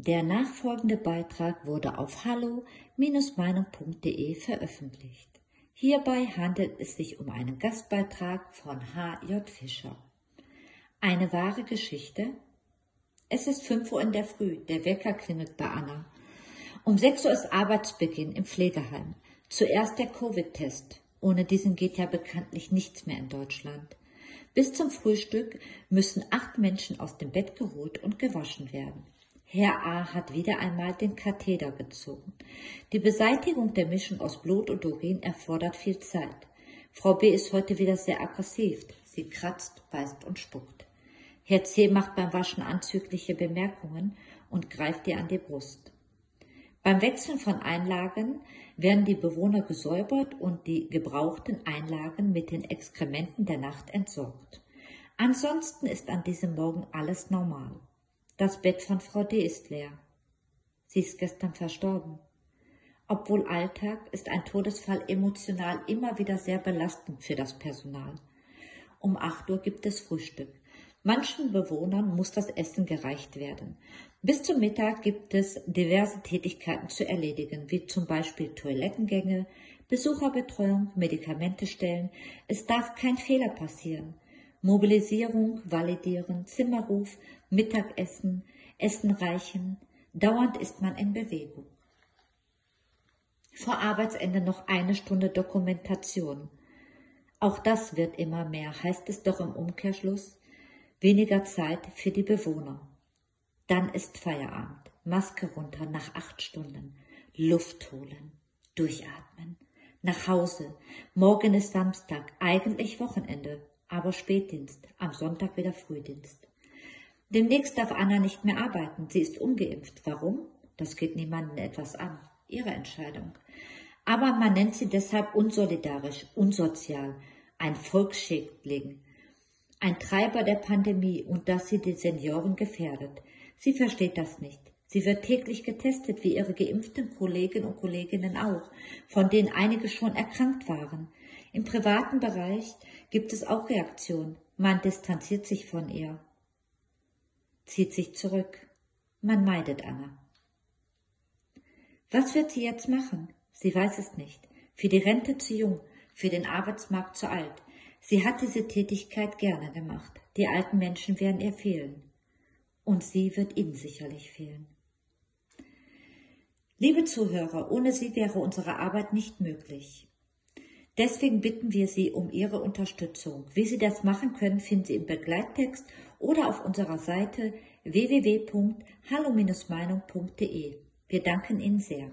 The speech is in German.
Der nachfolgende Beitrag wurde auf hallo-meinung.de veröffentlicht. Hierbei handelt es sich um einen Gastbeitrag von H.J. Fischer. Eine wahre Geschichte? Es ist 5 Uhr in der Früh, der Wecker klingelt bei Anna. Um 6 Uhr ist Arbeitsbeginn im Pflegeheim. Zuerst der Covid-Test. Ohne diesen geht ja bekanntlich nichts mehr in Deutschland. Bis zum Frühstück müssen acht Menschen aus dem Bett geholt und gewaschen werden. Herr A. hat wieder einmal den Katheter gezogen. Die Beseitigung der Mischung aus Blut und Urin erfordert viel Zeit. Frau B. ist heute wieder sehr aggressiv. Sie kratzt, beißt und spuckt. Herr C. macht beim Waschen anzügliche Bemerkungen und greift ihr an die Brust. Beim Wechseln von Einlagen werden die Bewohner gesäubert und die gebrauchten Einlagen mit den Exkrementen der Nacht entsorgt. Ansonsten ist an diesem Morgen alles normal. Das Bett von Frau D. ist leer. Sie ist gestern verstorben. Obwohl Alltag ist ein Todesfall emotional immer wieder sehr belastend für das Personal. Um acht Uhr gibt es Frühstück. Manchen Bewohnern muss das Essen gereicht werden. Bis zum Mittag gibt es diverse Tätigkeiten zu erledigen, wie zum Beispiel Toilettengänge, Besucherbetreuung, Medikamente stellen. Es darf kein Fehler passieren. Mobilisierung, Validieren, Zimmerruf, Mittagessen, Essen reichen. Dauernd ist man in Bewegung. Vor Arbeitsende noch eine Stunde Dokumentation. Auch das wird immer mehr, heißt es doch im Umkehrschluss. Weniger Zeit für die Bewohner. Dann ist Feierabend. Maske runter nach acht Stunden. Luft holen. Durchatmen. Nach Hause. Morgen ist Samstag, eigentlich Wochenende aber Spätdienst, am Sonntag wieder Frühdienst. Demnächst darf Anna nicht mehr arbeiten. Sie ist ungeimpft. Warum? Das geht niemanden etwas an. Ihre Entscheidung. Aber man nennt sie deshalb unsolidarisch, unsozial, ein Volksschädling, ein Treiber der Pandemie und dass sie die Senioren gefährdet. Sie versteht das nicht. Sie wird täglich getestet, wie ihre geimpften Kolleginnen und Kolleginnen auch, von denen einige schon erkrankt waren. Im privaten Bereich gibt es auch Reaktionen. Man distanziert sich von ihr, zieht sich zurück. Man meidet Anna. Was wird sie jetzt machen? Sie weiß es nicht. Für die Rente zu jung, für den Arbeitsmarkt zu alt. Sie hat diese Tätigkeit gerne gemacht. Die alten Menschen werden ihr fehlen. Und sie wird ihnen sicherlich fehlen. Liebe Zuhörer, ohne sie wäre unsere Arbeit nicht möglich. Deswegen bitten wir Sie um Ihre Unterstützung. Wie Sie das machen können, finden Sie im Begleittext oder auf unserer Seite www.hallo-meinung.de. Wir danken Ihnen sehr.